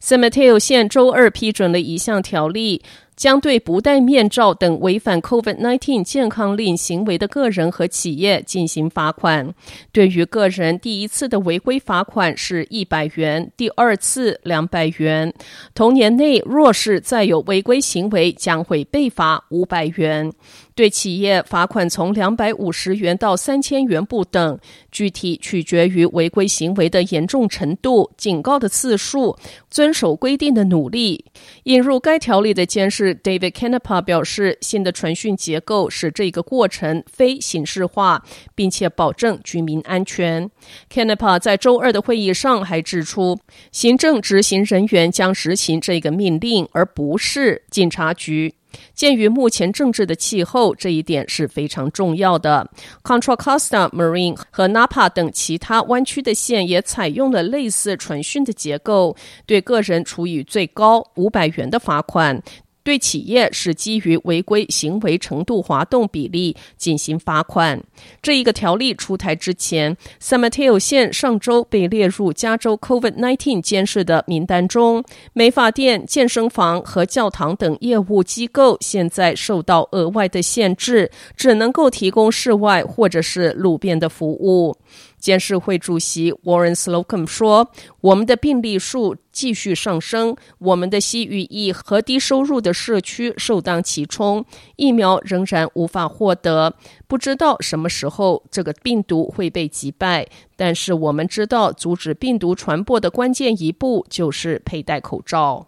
San Mateo 县周二批准了一项条例。将对不戴面罩等违反 COVID-19 健康令行为的个人和企业进行罚款。对于个人，第一次的违规罚款是一百元，第二次两百元。同年内若是再有违规行为，将会被罚五百元。对企业罚款从两百五十元到三千元不等，具体取决于违规行为的严重程度、警告的次数、遵守规定的努力。引入该条例的监事 David Canepa 表示，新的传讯结构使这个过程非形式化，并且保证居民安全。Canepa 在周二的会议上还指出，行政执行人员将执行这个命令，而不是警察局。鉴于目前政治的气候，这一点是非常重要的。Contra Costa、Marine 和 Napa 等其他湾区的县也采用了类似传讯的结构，对个人处以最高五百元的罚款。对企业是基于违规行为程度滑动比例进行罚款。这一个条例出台之前，San Mateo 县上周被列入加州 COVID-19 监视的名单中。美发店、健身房和教堂等业务机构现在受到额外的限制，只能够提供室外或者是路边的服务。监事会主席 Warren Slocum 说：“我们的病例数继续上升，我们的西语裔和低收入的社区首当其冲，疫苗仍然无法获得，不知道什么时候这个病毒会被击败。但是我们知道，阻止病毒传播的关键一步就是佩戴口罩。”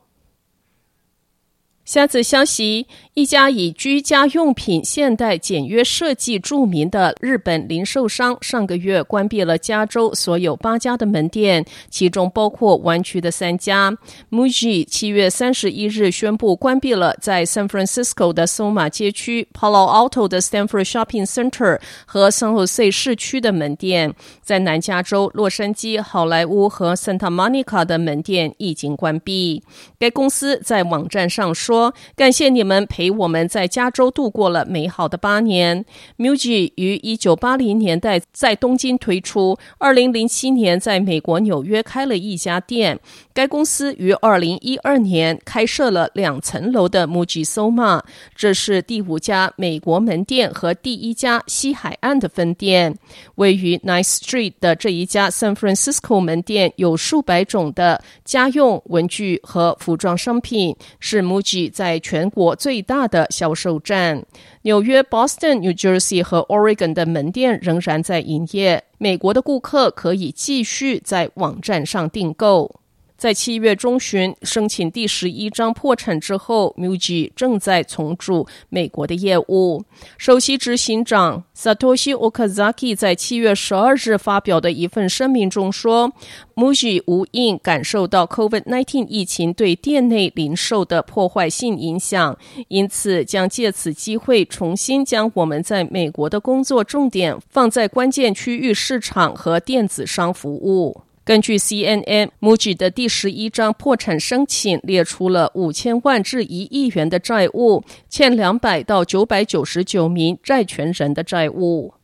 下次消息：一家以居家用品现代简约设计著名的日本零售商，上个月关闭了加州所有八家的门店，其中包括湾区的三家。MUJI 七月三十一日宣布关闭了在 San Francisco 的 Soma 街区、Palo Alto 的 Stanford Shopping Center 和 San Jose 市区的门店，在南加州洛杉矶、好莱坞和 Santa Monica 的门店已经关闭。该公司在网站上说。感谢你们陪我们在加州度过了美好的八年。MUJI 于一九八零年代在东京推出，二零零七年在美国纽约开了一家店。该公司于二零一二年开设了两层楼的 MUJI Soma，这是第五家美国门店和第一家西海岸的分店。位于 Ninth Street 的这一家 San Francisco 门店有数百种的家用文具和服装商品，是 MUJI 在全国最大的销售站，纽约、Boston、New Jersey 和 Oregon 的门店仍然在营业。美国的顾客可以继续在网站上订购。在七月中旬申请第十一张破产之后，MUJI 正在重组美国的业务。首席执行长 Satoshi Okazaki 在七月十二日发表的一份声明中说，MUJI 无印感受到 COVID-19 疫情对店内零售的破坏性影响，因此将借此机会重新将我们在美国的工作重点放在关键区域市场和电子商服务。根据 CNN，MUJI 的第十一张破产申请列出了五千万至一亿元的债务，欠两百到九百九十九名债权人的债务。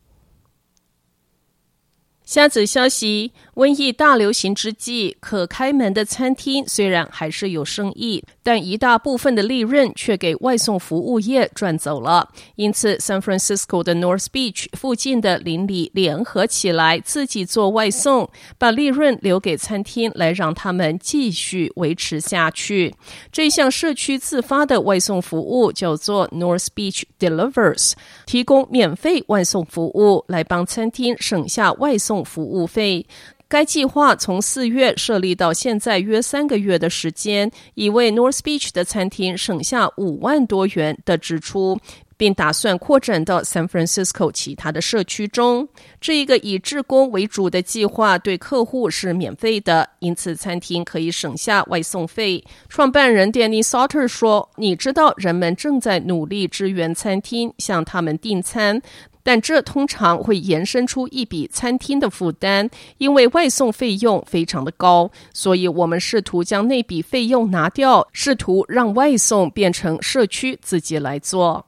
下则消息：瘟疫大流行之际，可开门的餐厅虽然还是有生意，但一大部分的利润却给外送服务业赚走了。因此，San Francisco 的 North Beach 附近的邻里联合起来，自己做外送，把利润留给餐厅，来让他们继续维持下去。这项社区自发的外送服务叫做 North Beach Delivers，提供免费外送服务，来帮餐厅省下外送服务费。该计划从四月设立到现在约三个月的时间，已为 North Beach 的餐厅省下五万多元的支出，并打算扩展到 San Francisco 其他的社区中。这一个以志工为主的计划对客户是免费的，因此餐厅可以省下外送费。创办人 Danny Sauter 说：“你知道，人们正在努力支援餐厅，向他们订餐。”但这通常会延伸出一笔餐厅的负担，因为外送费用非常的高，所以我们试图将那笔费用拿掉，试图让外送变成社区自己来做。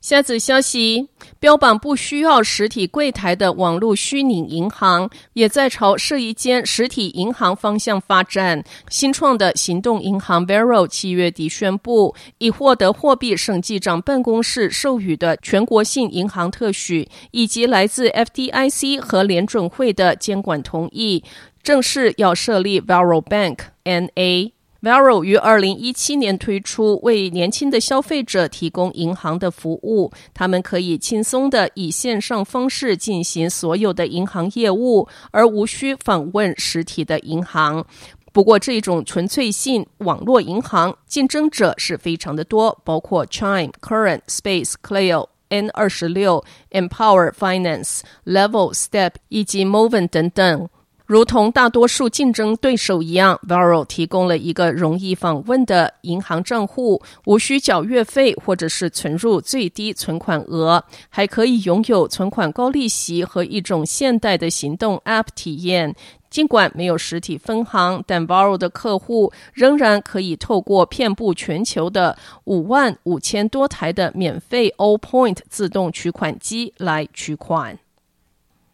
下则消息，标榜不需要实体柜台的网络虚拟银行，也在朝设一间实体银行方向发展。新创的行动银行 Vero 七月底宣布，已获得货币审计长办公室授予的全国性银行特许，以及来自 FDIC 和联准会的监管同意，正式要设立 Varo Bank NA。Varo 于二零一七年推出，为年轻的消费者提供银行的服务。他们可以轻松地以线上方式进行所有的银行业务，而无需访问实体的银行。不过，这种纯粹性网络银行竞争者是非常的多，包括 Chime、Current、Space、Clio、N 二十六、Empower Finance、Level、Step 以及 Movin 等等。如同大多数竞争对手一样，Varo 提供了一个容易访问的银行账户，无需缴月费或者是存入最低存款额，还可以拥有存款高利息和一种现代的行动 App 体验。尽管没有实体分行，但 Varo 的客户仍然可以透过遍布全球的五万五千多台的免费 O Point 自动取款机来取款。